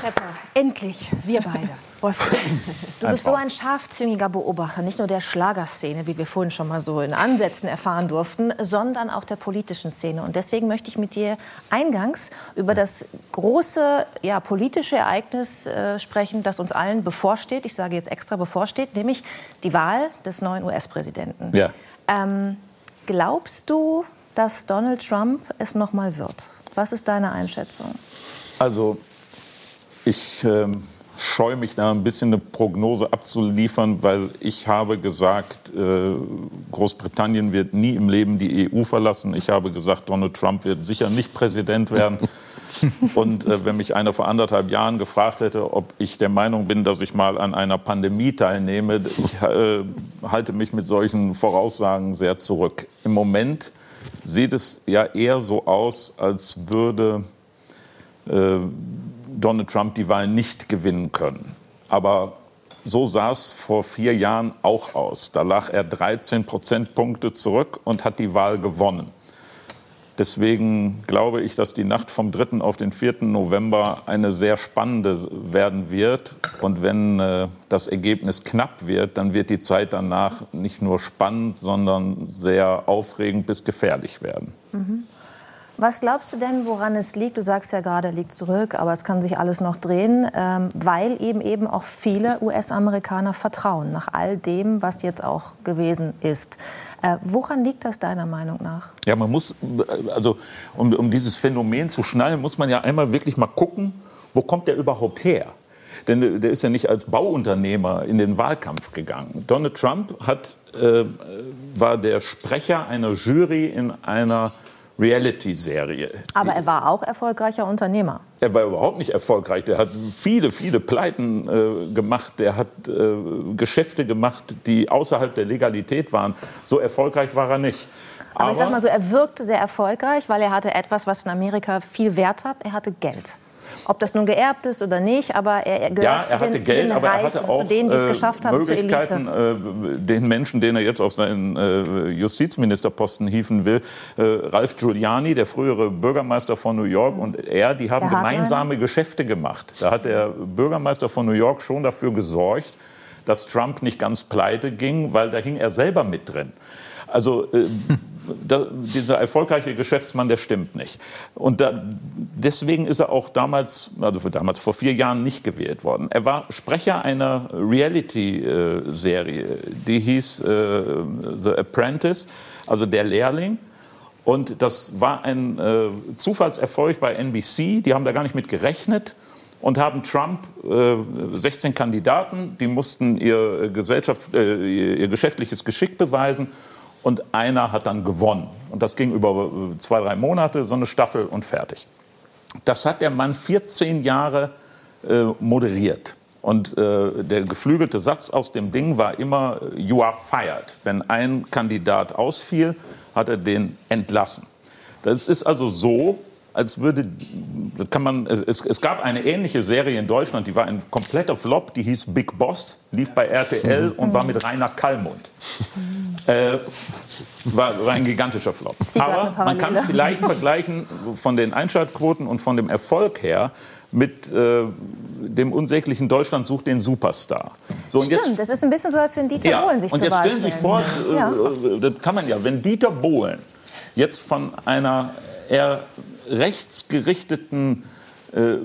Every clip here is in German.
Trepper, endlich, wir beide. Wolfgang, du bist so ein scharfzüngiger Beobachter, nicht nur der Schlagerszene, wie wir vorhin schon mal so in Ansätzen erfahren durften, sondern auch der politischen Szene. Und deswegen möchte ich mit dir eingangs über das große ja, politische Ereignis äh, sprechen, das uns allen bevorsteht. Ich sage jetzt extra bevorsteht, nämlich die Wahl des neuen US-Präsidenten. Ja. Ähm, glaubst du, dass Donald Trump es noch mal wird? Was ist deine Einschätzung? Also ich ähm, scheue mich da ein bisschen eine Prognose abzuliefern, weil ich habe gesagt, äh, Großbritannien wird nie im Leben die EU verlassen. Ich habe gesagt, Donald Trump wird sicher nicht Präsident werden. Und äh, wenn mich einer vor anderthalb Jahren gefragt hätte, ob ich der Meinung bin, dass ich mal an einer Pandemie teilnehme, ich äh, halte mich mit solchen Voraussagen sehr zurück. Im Moment sieht es ja eher so aus, als würde äh, Donald Trump die Wahl nicht gewinnen können. Aber so sah es vor vier Jahren auch aus. Da lag er 13 Prozentpunkte zurück und hat die Wahl gewonnen. Deswegen glaube ich, dass die Nacht vom 3. auf den 4. November eine sehr spannende werden wird. Und wenn äh, das Ergebnis knapp wird, dann wird die Zeit danach nicht nur spannend, sondern sehr aufregend bis gefährlich werden. Mhm. Was glaubst du denn, woran es liegt? Du sagst ja gerade, er liegt zurück, aber es kann sich alles noch drehen, ähm, weil eben eben auch viele US-Amerikaner vertrauen nach all dem, was jetzt auch gewesen ist. Äh, woran liegt das deiner Meinung nach? Ja, man muss, also um, um dieses Phänomen zu schnallen, muss man ja einmal wirklich mal gucken, wo kommt der überhaupt her? Denn der ist ja nicht als Bauunternehmer in den Wahlkampf gegangen. Donald Trump hat, äh, war der Sprecher einer Jury in einer Reality-Serie. Aber er war auch erfolgreicher Unternehmer. Er war überhaupt nicht erfolgreich. Der hat viele, viele Pleiten äh, gemacht. Der hat äh, Geschäfte gemacht, die außerhalb der Legalität waren. So erfolgreich war er nicht. Aber, Aber ich sag mal so, er wirkte sehr erfolgreich, weil er hatte etwas, was in Amerika viel Wert hat. Er hatte Geld. Ob das nun geerbt ist oder nicht, aber er gehört ja, er zu hatte den, Geld, den aber Reichen, er hatte auch zu denen, die es äh, geschafft haben, Möglichkeiten, äh, den Menschen, den er jetzt auf seinen äh, Justizministerposten hieven will, äh, Ralph Giuliani, der frühere Bürgermeister von New York, und er, die haben gemeinsame Geschäfte gemacht. Da hat der Bürgermeister von New York schon dafür gesorgt, dass Trump nicht ganz pleite ging, weil da hing er selber mit drin. Also äh, da, dieser erfolgreiche Geschäftsmann, der stimmt nicht. Und da, deswegen ist er auch damals, also damals vor vier Jahren nicht gewählt worden. Er war Sprecher einer Reality-Serie, die hieß äh, The Apprentice, also der Lehrling. Und das war ein äh, Zufallserfolg bei NBC. Die haben da gar nicht mit gerechnet und haben Trump äh, 16 Kandidaten, die mussten ihr, Gesellschaft, äh, ihr geschäftliches Geschick beweisen und einer hat dann gewonnen. Und das ging über äh, zwei, drei Monate, so eine Staffel und fertig. Das hat der Mann 14 Jahre äh, moderiert. Und äh, der geflügelte Satz aus dem Ding war immer, you are fired. Wenn ein Kandidat ausfiel, hat er den entlassen. Das ist also so, als würde, kann man, es, es, gab eine ähnliche Serie in Deutschland, die war ein kompletter Flop, die hieß Big Boss, lief bei RTL und war mit Rainer Kallmund. Äh, war, war, ein gigantischer Flop. Aber man kann es vielleicht vergleichen von den Einschaltquoten und von dem Erfolg her mit äh, dem unsäglichen Deutschland sucht den Superstar. So, Stimmt, jetzt, das ist ein bisschen so, als wenn Dieter ja, Bohlen sich Und jetzt stellen Sie sich vor, äh, ja. das kann man ja, wenn Dieter Bohlen jetzt von einer eher rechtsgerichteten äh,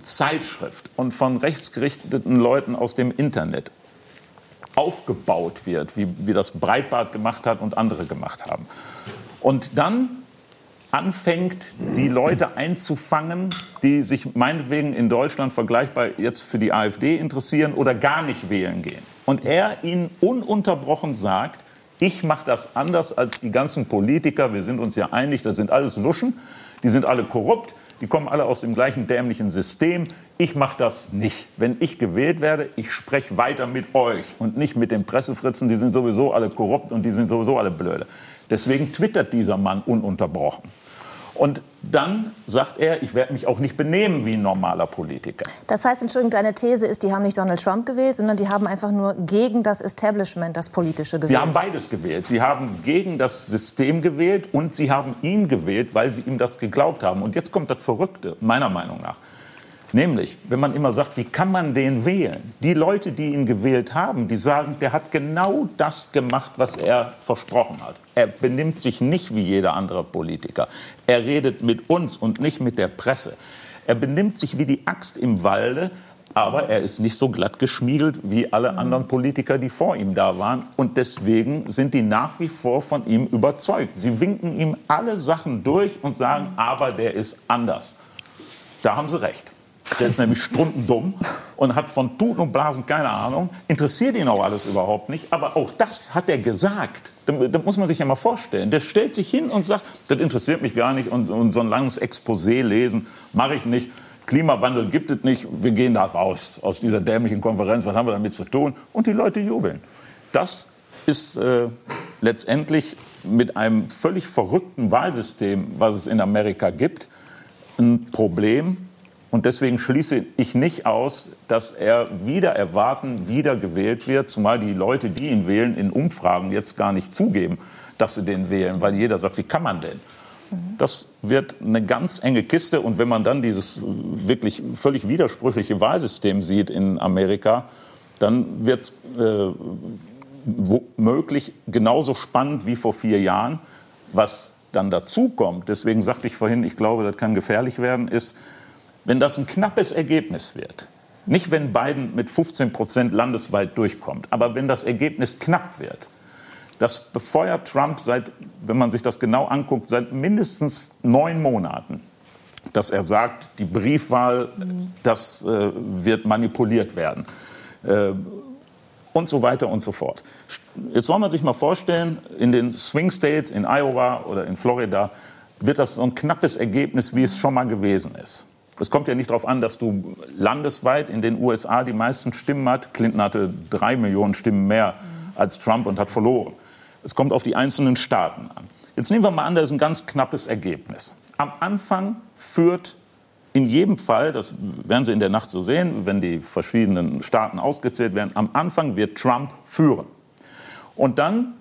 Zeitschrift und von rechtsgerichteten Leuten aus dem Internet aufgebaut wird, wie, wie das Breitbart gemacht hat und andere gemacht haben. Und dann anfängt, die Leute einzufangen, die sich meinetwegen in Deutschland vergleichbar jetzt für die AfD interessieren oder gar nicht wählen gehen. Und er ihnen ununterbrochen sagt, ich mache das anders als die ganzen Politiker, wir sind uns ja einig, das sind alles Luschen, die sind alle korrupt, die kommen alle aus dem gleichen dämlichen System. Ich mache das nicht. Wenn ich gewählt werde, ich spreche weiter mit euch und nicht mit den Pressefritzen, die sind sowieso alle korrupt und die sind sowieso alle blöde. Deswegen twittert dieser Mann ununterbrochen. Und dann sagt er, ich werde mich auch nicht benehmen wie ein normaler Politiker. Das heißt, Entschuldigung, deine These ist, die haben nicht Donald Trump gewählt, sondern die haben einfach nur gegen das Establishment, das politische gewählt. Sie haben beides gewählt. Sie haben gegen das System gewählt und sie haben ihn gewählt, weil sie ihm das geglaubt haben. Und jetzt kommt das Verrückte, meiner Meinung nach. Nämlich, wenn man immer sagt, wie kann man den wählen? Die Leute, die ihn gewählt haben, die sagen, der hat genau das gemacht, was er versprochen hat. Er benimmt sich nicht wie jeder andere Politiker. Er redet mit uns und nicht mit der Presse. Er benimmt sich wie die Axt im Walde, aber er ist nicht so glatt geschmiegelt wie alle mhm. anderen Politiker, die vor ihm da waren. Und deswegen sind die nach wie vor von ihm überzeugt. Sie winken ihm alle Sachen durch und sagen, aber der ist anders. Da haben sie recht. Der ist nämlich strundendumm und hat von Tuten und Blasen keine Ahnung. Interessiert ihn auch alles überhaupt nicht. Aber auch das hat er gesagt. Das muss man sich ja mal vorstellen. Der stellt sich hin und sagt, das interessiert mich gar nicht. Und, und so ein langes Exposé lesen mache ich nicht. Klimawandel gibt es nicht. Wir gehen da raus aus dieser dämlichen Konferenz. Was haben wir damit zu tun? Und die Leute jubeln. Das ist äh, letztendlich mit einem völlig verrückten Wahlsystem, was es in Amerika gibt, ein Problem, und deswegen schließe ich nicht aus, dass er wieder erwarten, wieder gewählt wird, zumal die Leute, die ihn wählen, in Umfragen jetzt gar nicht zugeben, dass sie den wählen, weil jeder sagt, wie kann man denn? Das wird eine ganz enge Kiste. Und wenn man dann dieses wirklich völlig widersprüchliche Wahlsystem sieht in Amerika, dann wird es äh, womöglich genauso spannend wie vor vier Jahren. Was dann dazukommt, deswegen sagte ich vorhin, ich glaube, das kann gefährlich werden, ist, wenn das ein knappes Ergebnis wird, nicht wenn Biden mit 15 Prozent landesweit durchkommt, aber wenn das Ergebnis knapp wird, das befeuert Trump seit, wenn man sich das genau anguckt, seit mindestens neun Monaten, dass er sagt, die Briefwahl, das äh, wird manipuliert werden. Äh, und so weiter und so fort. Jetzt soll man sich mal vorstellen, in den Swing States, in Iowa oder in Florida, wird das so ein knappes Ergebnis, wie es schon mal gewesen ist. Es kommt ja nicht darauf an, dass du landesweit in den USA die meisten Stimmen hat. Clinton hatte drei Millionen Stimmen mehr als Trump und hat verloren. Es kommt auf die einzelnen Staaten an. Jetzt nehmen wir mal an, das ist ein ganz knappes Ergebnis. Am Anfang führt in jedem Fall, das werden Sie in der Nacht so sehen, wenn die verschiedenen Staaten ausgezählt werden, am Anfang wird Trump führen. Und dann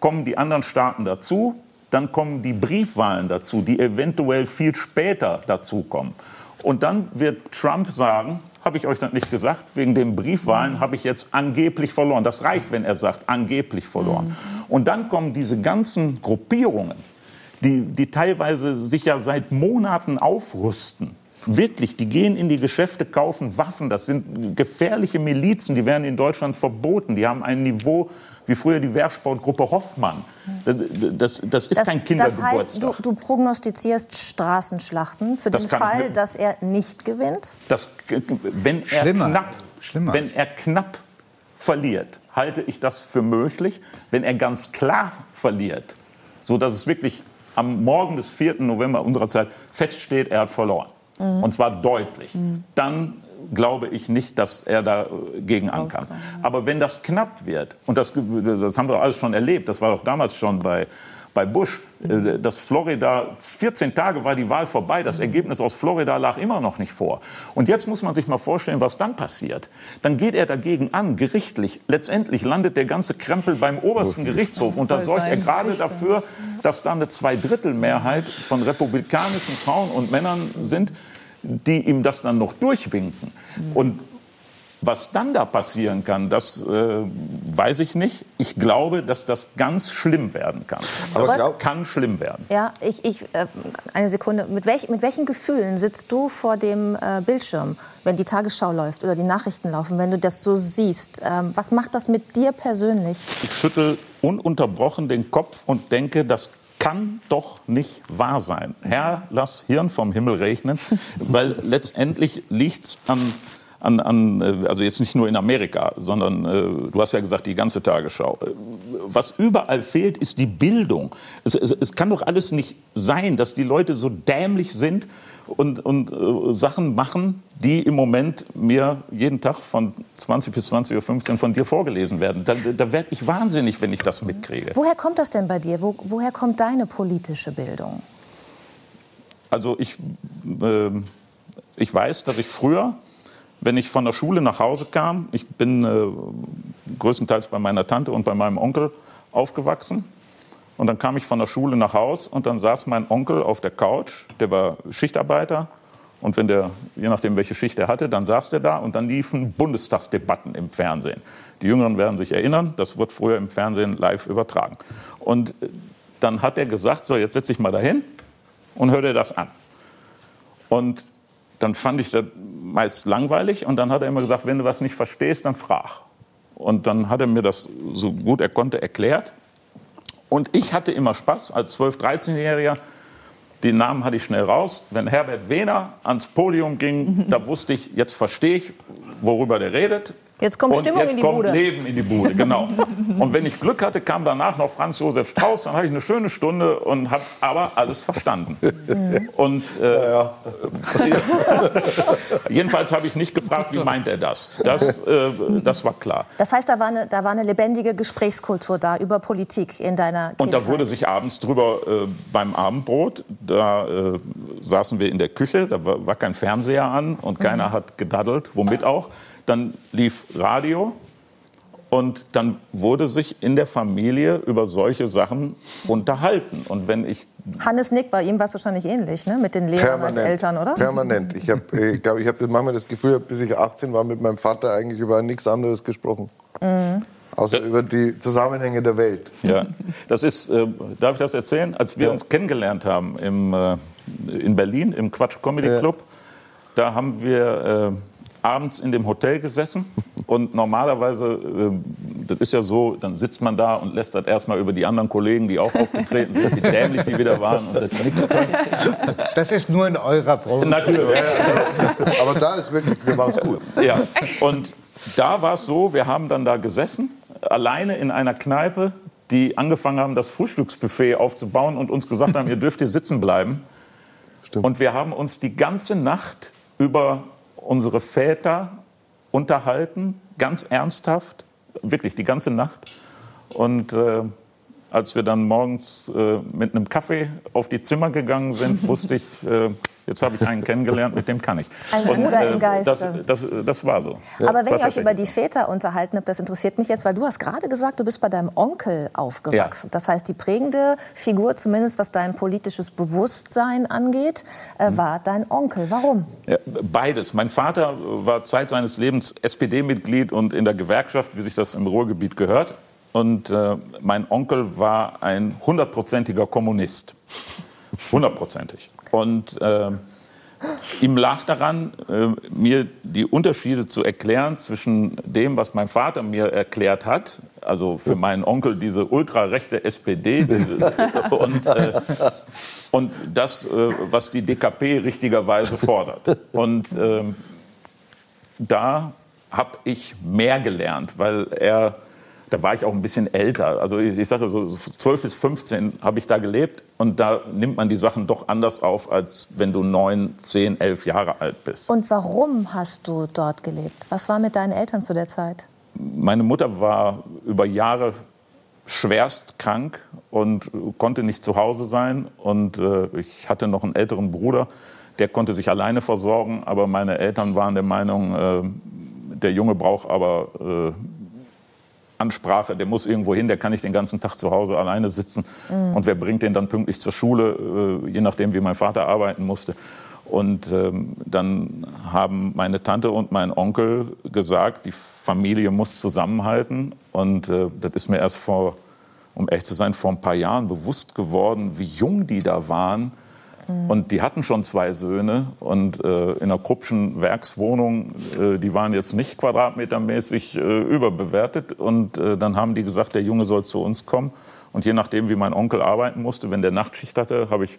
kommen die anderen Staaten dazu, dann kommen die Briefwahlen dazu, die eventuell viel später dazukommen. Und dann wird Trump sagen, habe ich euch das nicht gesagt, wegen den Briefwahlen habe ich jetzt angeblich verloren. Das reicht, wenn er sagt, angeblich verloren. Mhm. Und dann kommen diese ganzen Gruppierungen, die, die teilweise sich ja seit Monaten aufrüsten. Wirklich, die gehen in die Geschäfte, kaufen Waffen. Das sind gefährliche Milizen, die werden in Deutschland verboten. Die haben ein Niveau wie früher die Wehrsportgruppe Hoffmann. Das, das, das ist das, kein Kindergeburtstag. Das heißt, du, du, prognostizierst Straßenschlachten für den Fall, ich, dass er nicht gewinnt? Das, wenn, er Schlimmer. Knapp, Schlimmer. wenn er knapp verliert, halte ich das für möglich. Wenn er ganz klar verliert, so dass es wirklich am Morgen des 4. November unserer Zeit feststeht, er hat verloren. Mhm. Und zwar deutlich. Mhm. Dann glaube ich nicht, dass er dagegen an kann. Aber wenn das knapp wird, und das, das haben wir alles schon erlebt, das war doch damals schon bei, bei Bush, äh, dass Florida, 14 Tage war die Wahl vorbei, das Ergebnis aus Florida lag immer noch nicht vor. Und jetzt muss man sich mal vorstellen, was dann passiert. Dann geht er dagegen an, gerichtlich. Letztendlich landet der ganze Krempel beim obersten Gerichtshof. Und da sorgt er gerade dafür, dass da eine Zweidrittelmehrheit von republikanischen Frauen und Männern sind, die ihm das dann noch durchwinken. Und was dann da passieren kann, das äh, weiß ich nicht. Ich glaube, dass das ganz schlimm werden kann. Aber das kann schlimm werden. Ja, ich, ich äh, eine Sekunde. Mit, welch, mit welchen Gefühlen sitzt du vor dem äh, Bildschirm, wenn die Tagesschau läuft oder die Nachrichten laufen, wenn du das so siehst? Ähm, was macht das mit dir persönlich? Ich schüttel ununterbrochen den Kopf und denke, das kann doch nicht wahr sein. Herr, lass Hirn vom Himmel regnen, weil letztendlich liegt es an an, an, äh, also jetzt nicht nur in Amerika, sondern äh, du hast ja gesagt, die ganze Tagesschau. Äh, was überall fehlt, ist die Bildung. Es, es, es kann doch alles nicht sein, dass die Leute so dämlich sind und, und äh, Sachen machen, die im Moment mir jeden Tag von 20 bis 20.15 Uhr von dir vorgelesen werden. Da, da werde ich wahnsinnig, wenn ich das mitkriege. Woher kommt das denn bei dir? Wo, woher kommt deine politische Bildung? Also ich, äh, ich weiß, dass ich früher, wenn ich von der Schule nach Hause kam, ich bin äh, größtenteils bei meiner Tante und bei meinem Onkel aufgewachsen, und dann kam ich von der Schule nach Haus und dann saß mein Onkel auf der Couch, der war Schichtarbeiter, Und wenn der, je nachdem, welche Schicht er hatte, dann saß der da und dann liefen Bundestagsdebatten im Fernsehen. Die Jüngeren werden sich erinnern, das wird früher im Fernsehen live übertragen. Und äh, dann hat er gesagt, so jetzt setz dich mal dahin und hör dir das an. Und dann fand ich das meist langweilig und dann hat er immer gesagt, wenn du was nicht verstehst, dann frag. Und dann hat er mir das so gut er konnte erklärt. Und ich hatte immer Spaß als 12-, 13-Jähriger. Die Namen hatte ich schnell raus. Wenn Herbert Wehner ans Podium ging, da wusste ich, jetzt verstehe ich, worüber der redet. Jetzt kommt und Stimmung jetzt in die kommt Bude. Leben in die Bude, genau. und wenn ich Glück hatte, kam danach noch Franz Josef Strauß, dann hatte ich eine schöne Stunde und habe aber alles verstanden. Und äh, jedenfalls habe ich nicht gefragt, wie meint er das. Das, äh, das war klar. Das heißt, da war, eine, da war eine lebendige Gesprächskultur da über Politik in deiner Und da Kindheit. wurde sich abends drüber äh, beim Abendbrot, da äh, saßen wir in der Küche, da war, war kein Fernseher an und keiner hat gedaddelt, womit auch. Dann lief Radio und dann wurde sich in der Familie über solche Sachen unterhalten. Und wenn ich Hannes Nick, bei ihm war es wahrscheinlich ähnlich, ne? mit den Lehrern als Eltern, oder? Permanent. Ich habe, ich glaube, ich habe manchmal das Gefühl, bis ich 18 war, mit meinem Vater eigentlich über nichts anderes gesprochen. Mhm. Außer über die Zusammenhänge der Welt. Ja, das ist, äh, darf ich das erzählen? Als wir Ja. uns kennengelernt haben im, äh, in Berlin im Quatsch Comedy Ja. Club, da haben wir äh, abends in dem Hotel gesessen und normalerweise, äh, das ist ja so, dann sitzt man da und lässt das erstmal über die anderen Kollegen, die auch aufgetreten sind, wie dämlich die wieder waren und das nichts können. Das ist nur in eurer Branche. Natürlich. Aber da ist wirklich, mir war es gut. Ja, und da war es so, wir haben dann da gesessen, alleine in einer Kneipe, die angefangen haben, das Frühstücksbuffet aufzubauen und uns gesagt haben, ihr dürft hier sitzen bleiben. Stimmt. Und wir haben uns die ganze Nacht über unsere Väter unterhalten, ganz ernsthaft, wirklich die ganze Nacht. Und äh, als wir dann morgens äh, mit einem Kaffee auf die Zimmer gegangen sind, wusste ich, äh, jetzt habe ich einen kennengelernt, mit dem kann ich. Ein Bruder im Geiste. Das, das, das war so. Aber Das wenn ihr euch über die. Väter unterhalten habt, das interessiert mich jetzt, weil du hast gerade gesagt, du bist bei deinem Onkel aufgewachsen. Ja. Das heißt, die prägende Figur, zumindest was dein politisches Bewusstsein angeht, äh, Mhm. war dein Onkel. Warum? Ja, beides. Mein Vater war Zeit seines Lebens SPD-Mitglied und in der Gewerkschaft, wie sich das im Ruhrgebiet gehört. Und äh, mein Onkel war ein hundertprozentiger Kommunist. Hundertprozentig. Und äh, ihm lag daran, äh, mir die Unterschiede zu erklären zwischen dem, was mein Vater mir erklärt hat, also für meinen Onkel diese ultrarechte SPD und, äh, und das, äh, was die DKP richtigerweise fordert. Und ähm, da habe ich mehr gelernt, weil er, da war ich auch ein bisschen älter. Also ich, ich sage so 12 bis 15 habe ich da gelebt und da nimmt man die Sachen doch anders auf, als wenn du 9, 10, 11 Jahre alt bist. Und warum hast du dort gelebt? Was war mit deinen Eltern zu der Zeit? Meine Mutter war über Jahre schwerst krank und konnte nicht zu Hause sein. Und äh, ich hatte noch einen älteren Bruder, der konnte sich alleine versorgen. Aber meine Eltern waren der Meinung, äh, der Junge braucht aber äh, Ansprache, der muss irgendwo hin, der kann nicht den ganzen Tag zu Hause alleine sitzen. Und wer bringt den dann pünktlich zur Schule, äh, je nachdem, wie mein Vater arbeiten musste. Und ähm, dann haben meine Tante und mein Onkel gesagt, die Familie muss zusammenhalten. Und äh, das ist mir erst vor, um ehrlich zu sein, vor ein paar Jahren bewusst geworden, wie jung die da waren. Und die hatten schon zwei Söhne und äh, in einer Kruppschen Werkswohnung, äh, die waren jetzt nicht quadratmetermäßig äh, überbewertet. Und äh, dann haben die gesagt, der Junge soll zu uns kommen. Und je nachdem, wie mein Onkel arbeiten musste, wenn der Nachtschicht hatte, habe ich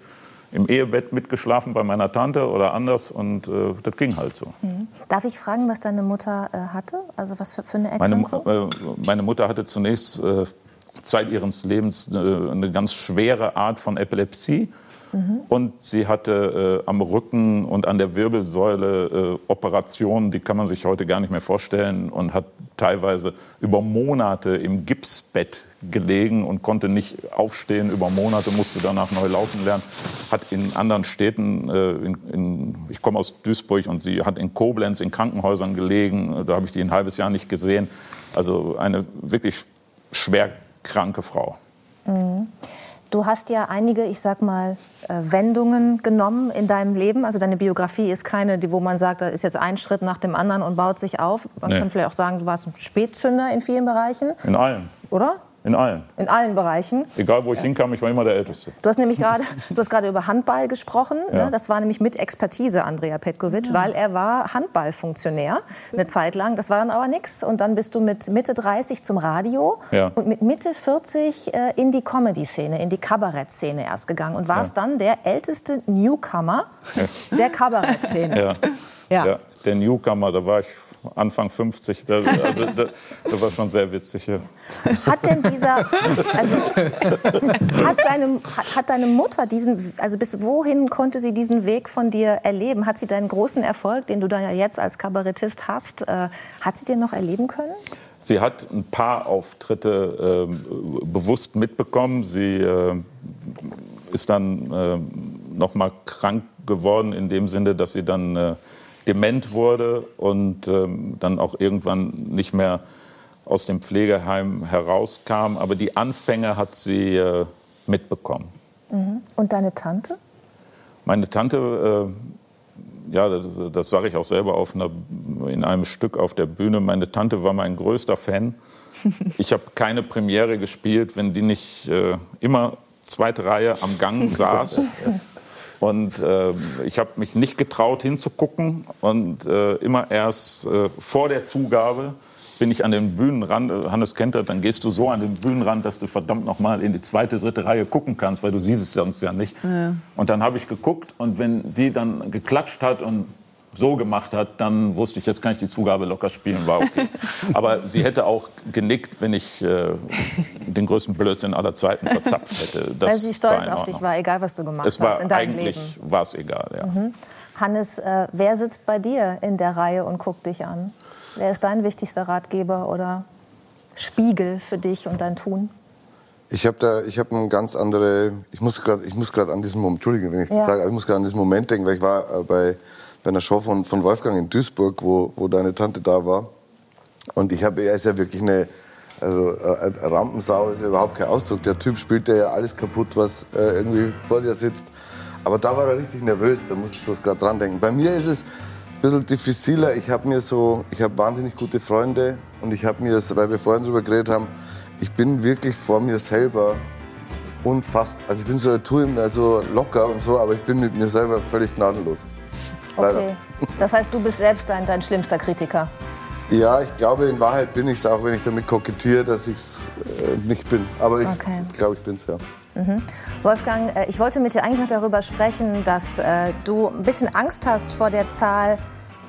im Ehebett mitgeschlafen bei meiner Tante oder anders. Und äh, das ging halt so. Darf ich fragen, was deine Mutter äh, hatte? Also was für, für eine Meine, Erkrankung? äh, meine Mutter hatte zunächst äh, Zeit ihres Lebens eine, eine ganz schwere Art von Epilepsie. Und sie hatte äh, am Rücken und an der Wirbelsäule äh, Operationen, die kann man sich heute gar nicht mehr vorstellen und hat teilweise über Monate im Gipsbett gelegen und konnte nicht aufstehen. Über Monate musste danach neu laufen lernen. Hat in anderen Städten, äh, in, in, ich komme aus Duisburg und sie hat in Koblenz in Krankenhäusern gelegen. Da habe ich die ein halbes Jahr nicht gesehen. Also eine wirklich schwer kranke Frau. Du hast ja einige, ich sag mal, äh, Wendungen genommen in deinem Leben. Also deine Biografie ist keine, wo man sagt, da ist jetzt ein Schritt nach dem anderen und baut sich auf. Man nee. kann vielleicht auch sagen, du warst ein Spätzünder in vielen Bereichen. In allen. Oder? In allen. In allen Bereichen. Egal, wo ich ja. hinkam, ich war immer der Älteste. Du hast nämlich gerade, du hast gerade über Handball gesprochen. Ja. Ne? Das war nämlich mit Expertise Andrea Petkovic, ja. weil er war Handballfunktionär eine Zeit lang. Das war dann aber nichts. Und dann bist du mit Mitte 30 zum Radio und mit Mitte 40 äh, in die Comedy-Szene, in die Kabarett-Szene erst gegangen und warst dann der älteste Newcomer der Kabarett-Szene. Ja. Ja. der Newcomer, da war ich Anfang 50. Das, also, das, das, war schon sehr witzig. Ja. Hat denn dieser, also, hat deine, hat deine Mutter diesen, also bis wohin konnte sie diesen Weg von dir erleben? Hat sie deinen großen Erfolg, den du da ja jetzt als Kabarettist hast, äh, hat sie dir noch erleben können? Sie hat ein paar Auftritte äh, bewusst mitbekommen. Sie äh, ist dann äh, noch mal krank geworden in dem Sinne, dass sie dann äh, dement wurde und ähm, dann auch irgendwann nicht mehr aus dem Pflegeheim herauskam. Aber die Anfänge hat sie äh, mitbekommen. Mhm. Und deine Tante? Meine Tante, äh, ja, das, das sage ich auch selber auf einer, in einem Stück auf der Bühne. Meine Tante war mein größter Fan. Ich habe keine Premiere gespielt, wenn die nicht äh, immer zweite Reihe am Gang saß und äh, ich habe mich nicht getraut hinzugucken und äh, immer erst äh, vor der Zugabe bin ich an den Bühnenrand, äh, Hannes kennt das, dann gehst du so an den Bühnenrand, dass du verdammt noch mal in die zweite, dritte Reihe gucken kannst, weil du siehst es sonst ja nicht. Ja. Und dann habe ich geguckt und wenn sie dann geklatscht hat und so gemacht hat, dann wusste ich, jetzt kann ich die Zugabe locker spielen, war okay. Aber sie hätte auch genickt, wenn ich äh, den größten Blödsinn aller Zeiten verzapft hätte. Das Weil sie stolz auf dich war, egal was du gemacht es war hast in deinem eigentlich Leben. war es egal, ja. Mhm. Hannes, äh, wer sitzt bei dir in der Reihe und guckt dich an? Wer ist dein wichtigster Ratgeber oder Spiegel für dich und dein Tun? Ich habe da, ich habe eine ganz andere. Ich muss gerade, ich muss gerade an diesen Moment, Entschuldigung, wenn ich das sage, aber ich muss gerade an diesen Moment denken, weil ich war äh, bei bei einer Show von, von Wolfgang in Duisburg, wo, wo deine Tante da war. Und ich habe, er ist ja wirklich eine, also äh, Rampensau ist ja überhaupt kein Ausdruck. Der Typ spielt ja alles kaputt, was äh, irgendwie vor dir sitzt. Aber da war er richtig nervös, da muss ich bloß gerade dran denken. Bei mir ist es ein bisschen diffiziler. Ich habe mir so, ich habe wahnsinnig gute Freunde und ich habe mir das, weil wir vorhin darüber geredet haben, ich bin wirklich vor mir selber unfassbar. Also ich bin so, tue also locker und so, aber ich bin mit mir selber völlig gnadenlos. Okay. Das heißt, du bist selbst dein, dein schlimmster Kritiker. Ja, ich glaube, in Wahrheit bin ich es auch, wenn ich damit kokettiere, dass ich es äh, nicht bin. Aber ich okay. glaube, ich bin es ja. Mhm. Wolfgang, äh, ich wollte mit dir eigentlich noch darüber sprechen, dass äh, du ein bisschen Angst hast vor der Zahl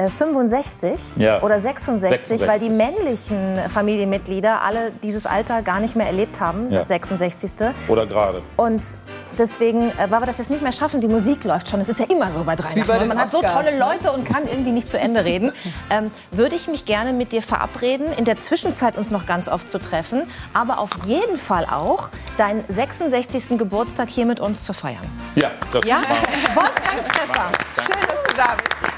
65 äh, ja. oder 66, 66, weil die männlichen Familienmitglieder alle dieses Alter gar nicht mehr erlebt haben, ja. das 66. Oder gerade. Und deswegen, äh, weil wir das jetzt nicht mehr schaffen, die Musik läuft schon. Es ist ja immer so bei drei Nacht. Man Oscars, hat so tolle ne? Leute und kann irgendwie nicht zu Ende reden. Ähm, würde ich mich gerne mit dir verabreden, in der Zwischenzeit uns noch ganz oft zu treffen, aber auf jeden Fall auch deinen 66. Geburtstag hier mit uns zu feiern. Ja, das ja? Wolfgang Treffer. Schön, dass du da bist.